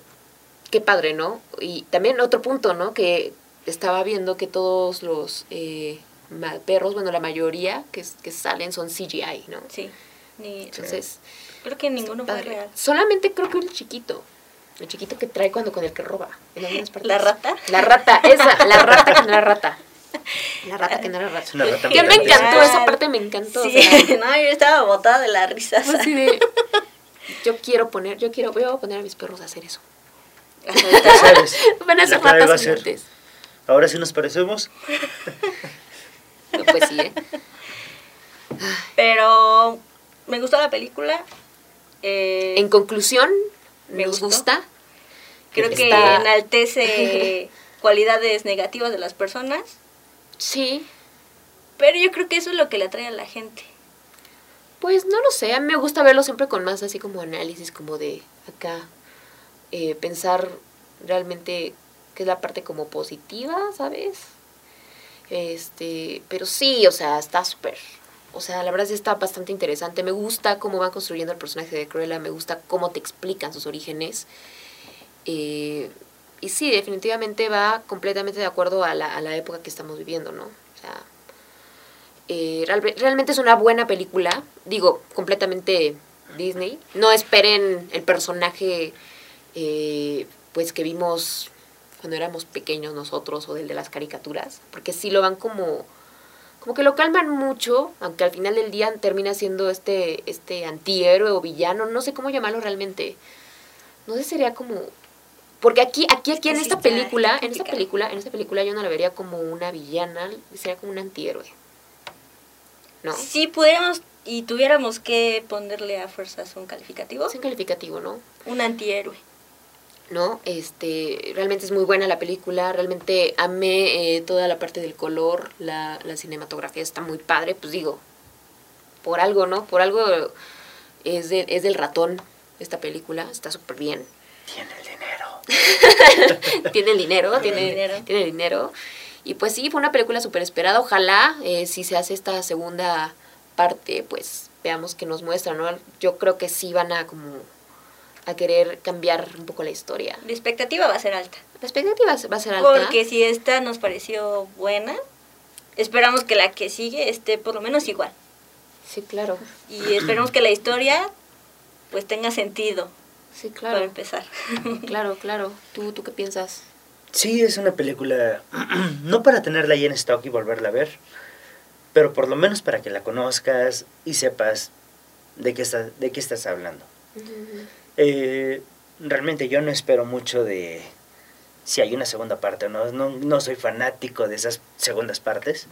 qué padre, ¿no? Y también otro punto, ¿no? Que estaba viendo que todos los eh, perros, bueno, la mayoría que, que salen son CGI, ¿no? Sí. Ni, Entonces, creo que ninguno fue real. Solamente creo que el chiquito. El chiquito que trae cuando con el que roba. En algunas partes. ¿La rata? La rata, esa, la rata que no era rata. *laughs* La rata que no era rata. Una rata Que me encantó, esa parte me encantó. o Sí, sea, *laughs* no, yo estaba botada de la risa. así de, yo quiero poner, yo quiero, voy a poner a mis perros a hacer eso. Sabes, *laughs* Van a la ser clave va a ratas ser, ahora sí nos parecemos. No, pues sí, ¿eh? Pero me gustó la película. eh, En conclusión, Me nos gusta. creo que está- enaltece *laughs* cualidades negativas de las personas. Sí, Pero yo creo que eso es lo que le atrae a la gente. Pues no lo sé, a mí me gusta verlo siempre con más así como análisis, como de acá, eh, pensar realmente qué es la parte como positiva, ¿sabes? Este, pero sí, o sea, está súper, o sea, la verdad sí está bastante interesante, me gusta cómo van construyendo el personaje de Cruella, me gusta cómo te explican sus orígenes, eh, y sí, definitivamente va completamente de acuerdo a la, a la época que estamos viviendo, ¿no? O sea, eh, real- realmente es una buena película, digo, completamente Disney. No esperen el personaje eh, pues que vimos cuando éramos pequeños nosotros o del de las caricaturas, porque sí lo van como como que lo calman mucho, aunque al final del día termina siendo este este antihéroe o villano, no sé cómo llamarlo realmente. No sé, sería como porque aquí aquí aquí en Sí esta película, en esta película, en esta película yo no la vería como una villana, sería como un antihéroe. ¿No? Si pudiéramos y tuviéramos que ponerle a fuerzas un calificativo, Es un calificativo, ¿no? un antihéroe. ¿No? Este, realmente es muy buena la película, realmente amé eh, toda la parte del color, la, la cinematografía está muy padre, pues digo, por algo, ¿no? Por algo es, de- es del ratón esta película, está súper bien. *laughs* Tiene el dinero. tiene el dinero, Tiene tiene, dinero. tiene el dinero. Y pues sí, fue una película súper esperada. Ojalá, eh, si se hace esta segunda parte, pues veamos que nos muestra, ¿no? Yo creo que sí van a como a querer cambiar un poco la historia. La expectativa va a ser alta. La expectativa va a ser alta. Porque si esta nos pareció buena, esperamos que la que sigue esté por lo menos igual. Sí, claro. Y esperemos que la historia pues tenga sentido Sí, para claro. empezar. *laughs* Claro, claro. ¿Tú, ¿Tú qué piensas? Sí, es una película, *clears throat* no para tenerla ahí en stock y volverla a ver, pero por lo menos para que la conozcas y sepas de qué, está, de qué estás hablando. Eh, realmente yo no espero mucho de si hay una segunda parte, no, no, no soy fanático de esas segundas partes.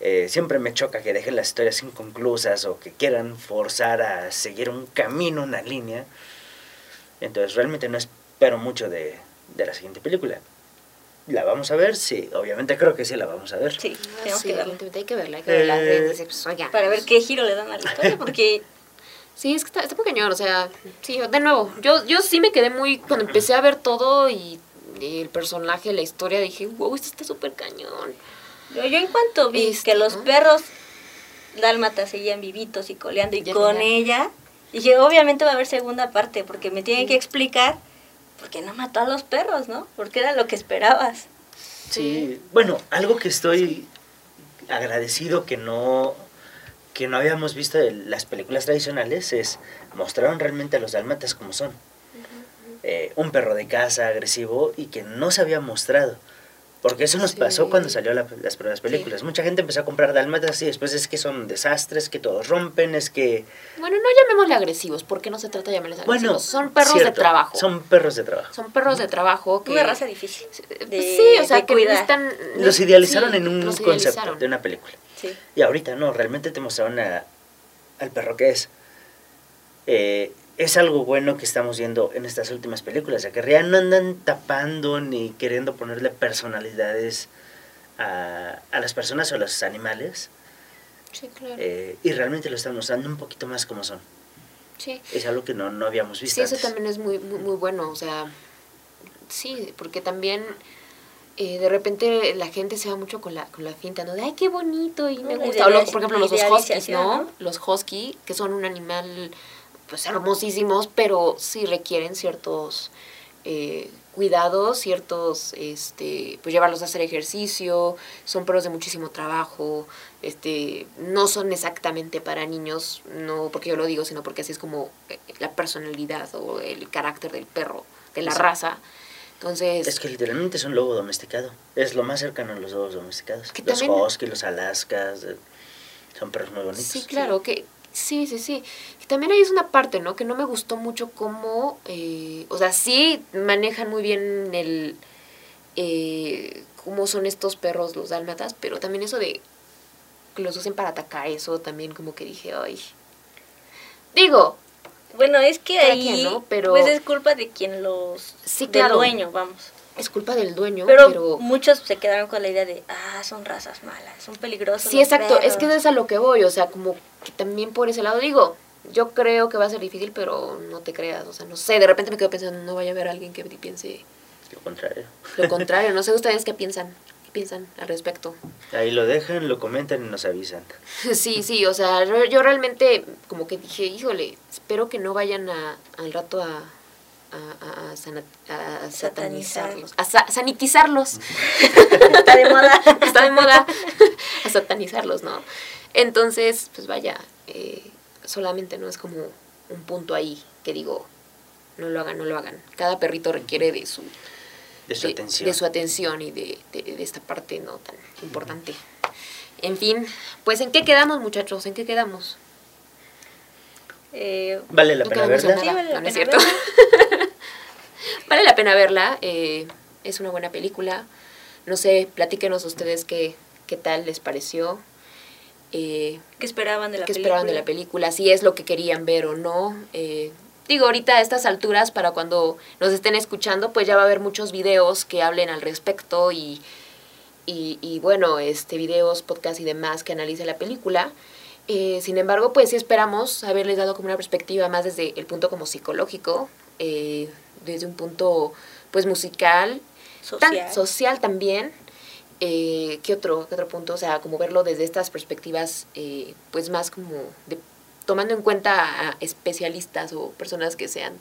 Eh, siempre me choca que dejen las historias inconclusas o que quieran forzar a seguir un camino, una línea. Entonces realmente no espero mucho de, de la siguiente película. ¿La vamos a ver? Sí, obviamente creo que sí la vamos a ver. Sí, tenemos sí, que verla. Hay que verla, hay que verla. Eh, pues. Para ver qué giro le dan a la historia, porque Sí, es que está, está muy cañón, o sea, sí, de nuevo, yo, yo sí me quedé muy, cuando empecé a ver todo y, y el personaje, la historia, dije, wow, esto está súper cañón. yo, yo en cuanto vi Este, que los ¿no? perros dálmatas seguían vivitos y coleando y Ya con tenía- ella. Dije, obviamente va a haber segunda parte porque me tienen que explicar por qué no mató a los perros, ¿no? Porque era lo que esperabas. Sí, bueno, algo que estoy agradecido que no que no habíamos visto de las películas tradicionales es mostraron realmente a los dálmatas como son. Eh, un perro de casa agresivo y que no se había mostrado. Porque eso nos Sí. pasó cuando salió la- las primeras películas. Mucha gente empezó a comprar dálmatas y después es que son desastres, que todos rompen, es que... Bueno, no llamémosle agresivos, porque no se trata de llamarles agresivos. Bueno, son perros cierto, de trabajo. Son perros de trabajo. Son perros de trabajo que... Una raza difícil. De- sí, o sea, de que necesitan... Los idealizaron sí, en un concepto idealizaron. de una película. Sí. Y ahorita no, realmente te mostraron a- al perro que es. Eh, es algo bueno que estamos viendo en estas últimas películas, ya que ya no andan tapando ni queriendo ponerle personalidades a, a las personas o a los animales, Sí, claro. eh, y realmente lo están mostrando un poquito más como son. sí. Es algo que no, no habíamos visto Sí, eso también es muy, muy, muy bueno, o sea, sí, porque también eh, de repente la gente se va mucho con la, con la finta, ¿no? De, ay, qué bonito, y me gusta. O por ejemplo, los huskies. ¿no? Los husky, que son un animal, pues, hermosísimos, pero sí requieren ciertos eh, cuidados, ciertos, este, pues, llevarlos a hacer ejercicio, son perros de muchísimo trabajo, este, no son exactamente para niños, no porque yo lo digo, sino porque así es como eh, la personalidad o el carácter del perro, de la Sí. raza. Entonces, Es que literalmente es un lobo domesticado. Es lo más cercano a los lobos domesticados. Que los también- husky, los alaskas, eh, son perros muy bonitos. sí, claro, que sí, sí, sí. Y también ahí es una parte, ¿no? Que no me gustó mucho cómo, eh, o sea, sí manejan muy bien el, eh, cómo son estos perros, los dálmatas, pero también eso de que los usen para atacar, eso también como que dije, ay. Digo, Bueno, es que ahí quien, ¿no? Pero- pues es culpa de quien los... Sí, del claro. dueño, vamos. Es culpa del dueño, Pero, pero... muchos se quedaron con la idea de, ah, son razas malas, son peligrosos. Sí, exacto, es que perros". es a lo que voy, o sea, como que también por ese lado digo, yo creo que va a ser difícil, pero no te creas, o sea, no sé, de repente me quedo pensando, no vaya a haber alguien que piense Lo contrario. lo *laughs* contrario, no sé ustedes qué piensan, qué piensan al respecto. Ahí lo dejan, lo comentan y nos avisan. *laughs* Sí, sí, o sea, yo, yo realmente como que dije, híjole, espero que no vayan a, al rato a, a, a- a sana- a satanizarlos, a sa- sanitizarlos. *laughs* Está de moda. *laughs* está de moda *laughs* a satanizarlos, ¿no? Entonces, pues vaya, eh, solamente no es como un punto ahí que digo, no lo hagan, no lo hagan. Cada perrito requiere de su, De su de, atención. de su atención y de, de- de esta parte no tan importante. En fin, pues ¿en qué quedamos muchachos? ¿En qué quedamos? Eh, Vale la No pena verla. nada, Sí, vale la no, no es cierto. Vale la pena verla, eh, es una buena película. No sé, platíquenos ustedes qué, qué tal les pareció. Eh, ¿Qué esperaban de la qué película? esperaban de la película, si es lo que querían ver o no. Eh, digo, ahorita a estas alturas, para cuando nos estén escuchando, pues ya va a haber muchos videos que hablen al respecto y, y, y, bueno, este videos, podcast y demás que analicen la película. Eh, sin embargo, pues sí esperamos haberles dado como una perspectiva más desde el punto como psicológico, eh, desde un punto pues musical, Social. Tan, social también. Eh, ¿qué, otro, ¿Qué otro punto? O sea, como verlo desde estas perspectivas, eh, pues más como de, tomando en cuenta a especialistas o personas que se han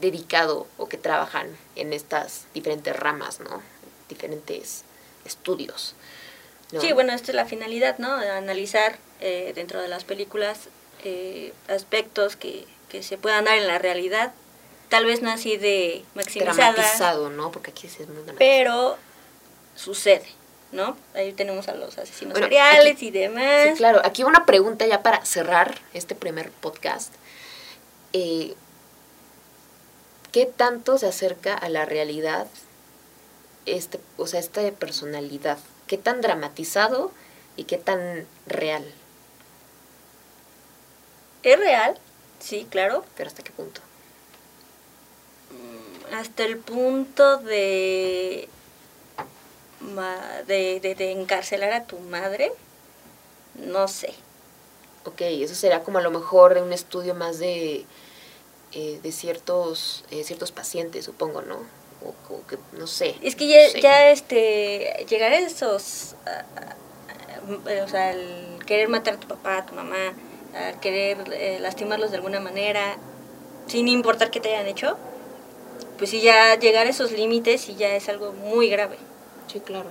dedicado o que trabajan en estas diferentes ramas, ¿no? Diferentes estudios. ¿no? Sí, bueno, esta es la finalidad, ¿no? De analizar eh, dentro de las películas eh, aspectos que, que se puedan dar en la realidad. Tal vez no así de maximizada, Dramatizado, ¿no? Porque aquí sí es muy dramatizado. pero sucede, ¿no? Ahí tenemos a los asesinos Bueno, seriales aquí- y demás. Sí, claro. Aquí una pregunta ya para cerrar este primer podcast. Eh, ¿Qué tanto se acerca a la realidad este, o sea, esta personalidad? ¿Qué tan dramatizado y qué tan real? ¿Es real? Sí, claro. Pero hasta qué punto. Hasta el punto de, de, de, de encarcelar a tu madre, no sé. Ok, eso será como a lo mejor un estudio más de, eh, de ciertos, eh, ciertos pacientes, supongo, ¿no? O, o que, no sé. Es que ya, no sé. ya este, llegar a esos eh, o sea, el querer matar a tu papá, a tu mamá, a querer eh, lastimarlos de alguna manera, sin importar qué te hayan hecho, pues sí, ya llegar a esos límites y ya es algo muy grave. Sí, claro.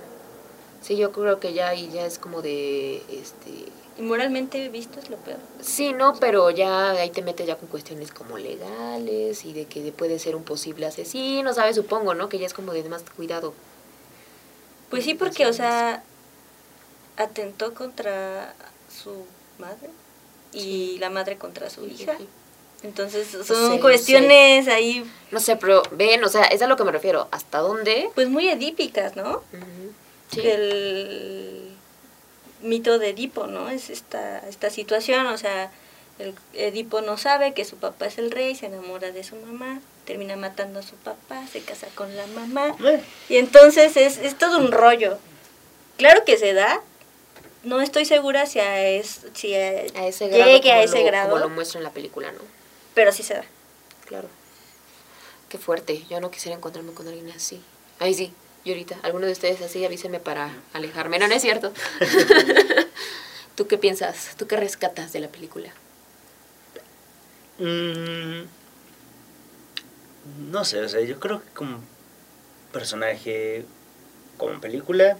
Sí, yo creo que ya ahí ya es como de, este... Y moralmente visto es lo peor. Sí, no, pero ya ahí te metes ya con cuestiones como legales y de que puede ser un posible asesino, ¿sabes? Supongo, ¿no? Que ya es como de más cuidado. Pues sí, porque, o sea, atentó contra su madre y la madre contra su hija. Sí. Entonces No son no cuestiones ahí, No sé, pero ven, o sea, es a lo que me refiero. ¿Hasta dónde? pues muy edípicas, ¿no? Sí. El mito de Edipo, ¿no? Es esta, esta situación, o sea, el Edipo no sabe que su papá es el rey, se enamora de su mamá, termina matando a su papá, se casa con la mamá. Y entonces es, es todo un rollo. Claro que se da. No estoy segura si a, es, si a- A ese grado. llegue a ese lo- grado, Como lo muestra en la película, ¿no? Pero sí se da. Claro. Qué fuerte. Yo no quisiera encontrarme con alguien así. Ay, sí. Y ahorita, alguno de ustedes así, avísenme para alejarme. No, no es cierto. *laughs* ¿Tú qué piensas? ¿Tú qué rescatas de la película? mm, no sé, o sea, yo creo que como personaje, como película,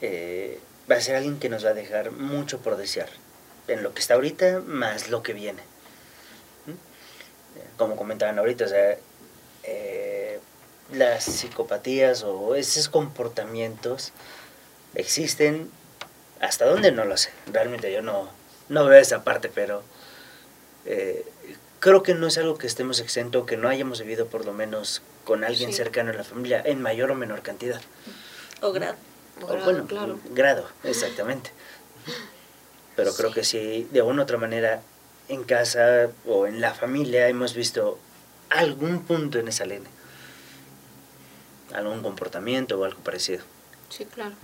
eh, va a ser alguien que nos va a dejar mucho por desear. En lo que está ahorita, más lo que viene. Como comentaban ahorita, o sea, eh, las psicopatías o esos comportamientos existen. ¿Hasta dónde? No lo sé. Realmente yo no, no veo esa parte, pero eh, creo que no es algo que estemos exento, que no hayamos vivido por lo menos con alguien Sí. cercano en la familia, en mayor o menor cantidad. O grado. O Grado, bueno, claro. grado, exactamente. Pero creo Sí. que sí, de una u otra manera, en casa o en la familia hemos visto algún punto en esa línea. Algún comportamiento o algo parecido. Sí, claro.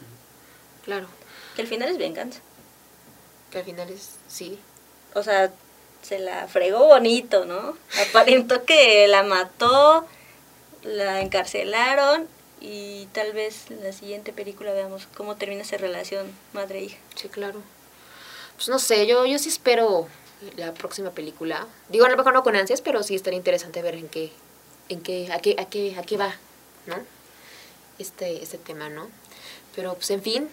Claro. Que al final es venganza. Que al final es, sí. O sea, se la fregó bonito, ¿no? Aparentó que la mató, la encarcelaron y tal vez en la siguiente película veamos cómo termina esa relación madre-hija. Sí, claro. Pues no sé, yo, yo sí espero la próxima película. Digo, a lo mejor no con ansias, pero sí estaría interesante ver en qué, en qué, a qué, a qué, a qué va, ¿no? Este, este tema, ¿no? Pero pues en fin,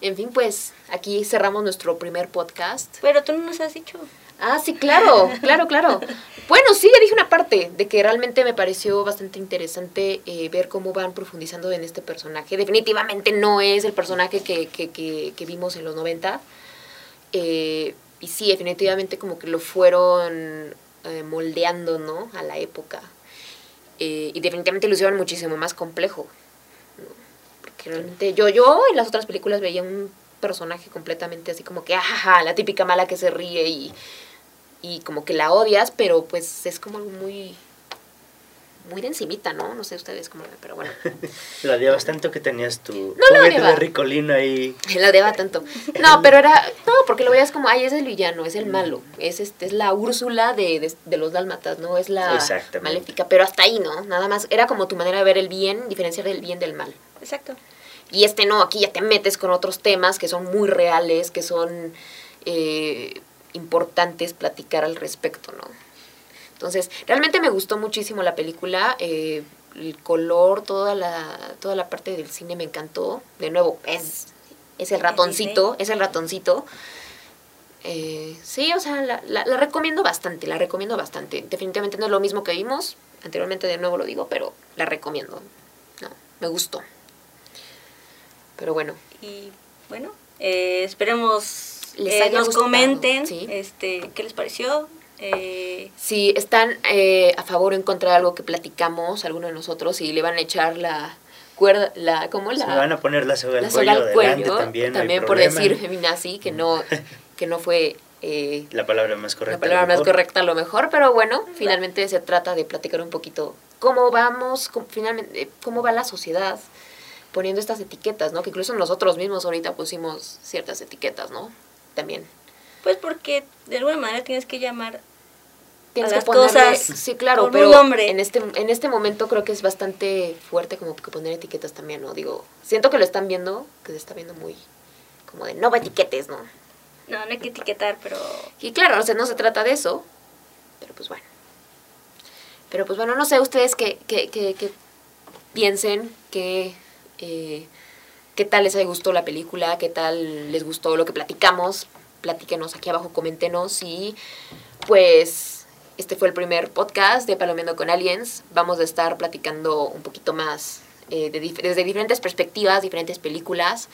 en fin, pues aquí cerramos nuestro primer podcast. Pero tú no nos has dicho. Ah, sí, claro, *laughs* claro, claro. Bueno, sí, ya dije una parte de que realmente me pareció bastante interesante eh, ver cómo van profundizando en este personaje. Definitivamente no es el personaje que, que, que, que vimos en los 90. Eh, y sí, definitivamente como que lo fueron eh, moldeando, ¿no? A la época. Eh, y definitivamente lo hicieron muchísimo más complejo. ¿no? Porque realmente yo, yo en las otras películas veía un personaje completamente así como que, ajaja, la típica mala que se ríe y, y como que la odias, pero pues es como algo muy, muy de encimita, ¿no? No sé ustedes cómo lo ven, pero bueno. *laughs* Lo odiabas tanto que tenías tu No lo juguete de. Ricolino ahí. *laughs* La odiaba tanto. No, *laughs* pero era, no, porque lo veías como, ay, es el villano, es el malo, es este, es la Úrsula de, de, de los dálmatas, ¿no? Es la maléfica, pero hasta ahí, ¿no? Nada más, era como tu manera de ver el bien, diferenciar el bien del mal. Exacto. Y este no, aquí ya te metes con otros temas que son muy reales, que son eh, importantes platicar al respecto, ¿no? Entonces, realmente me gustó muchísimo la película, eh, el color, toda la, toda la parte del cine me encantó. De nuevo, es, es el ratoncito, es el ratoncito. Eh, sí, o sea, la, la- la recomiendo bastante, la recomiendo bastante. Definitivamente no es lo mismo que vimos, anteriormente de nuevo lo digo, pero la recomiendo. No, me gustó. Pero bueno, Y bueno, eh, esperemos Les eh, nos gustado, comenten sí. este, qué les pareció. Eh, si están eh, a favor o en contra de algo que platicamos, alguno de nosotros, y le van a echar la cuerda, la, ¿cómo la? Se van a poner la soga al la cuello soga al cuello, también. no hay por problema. decir feminazi, que no, *laughs* que no fue eh, La palabra más correcta. la palabra más correcta a lo mejor, pero bueno, finalmente se trata de platicar un poquito cómo vamos, cómo, finalmente, eh, cómo va la sociedad poniendo estas etiquetas, ¿no? Que incluso nosotros mismos ahorita pusimos ciertas etiquetas, ¿no? También. pues porque de alguna manera tienes que llamar Tienes a que las ponerle, cosas sí, claro, con pero un nombre. en este en este momento creo que es bastante fuerte como que poner etiquetas también, ¿no? Digo, siento que lo están viendo, que se está viendo muy como de no etiquetes, ¿no? No, no hay que etiquetar, pero... Y claro, o sea, no se trata de eso, pero pues bueno. Pero pues bueno, no sé ustedes qué, qué, qué, qué piensen, qué, eh, qué tal les gustó la película, qué tal les gustó lo que platicamos. Platíquenos aquí abajo, coméntenos y pues este fue el primer podcast de Palomeando con Aliens. Vamos a estar platicando un poquito más eh, de dif- desde diferentes perspectivas, diferentes películas.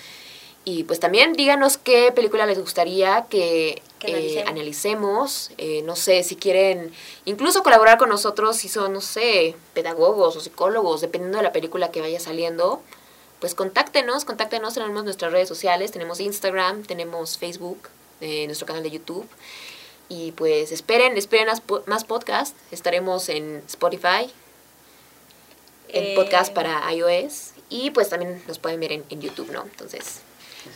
Y pues también díganos qué película les gustaría que, Que eh, analicemos. analicemos. Eh, no sé, si quieren incluso colaborar con nosotros, si son, no sé, pedagogos o psicólogos, dependiendo de la película que vaya saliendo, pues contáctenos, contáctenos, tenemos nuestras redes sociales, tenemos Instagram, tenemos Facebook, eh, nuestro canal de YouTube. Y pues esperen, esperen más, po- más podcasts. Estaremos en Spotify, en Eh, podcast para iOS. Y pues también nos pueden ver en, en YouTube, ¿no? Entonces,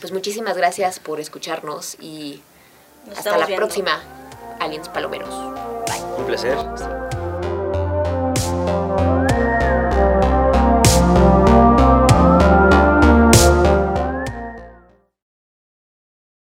pues muchísimas gracias por escucharnos y nos hasta la viendo. próxima, Aliens Palomeros. Un placer.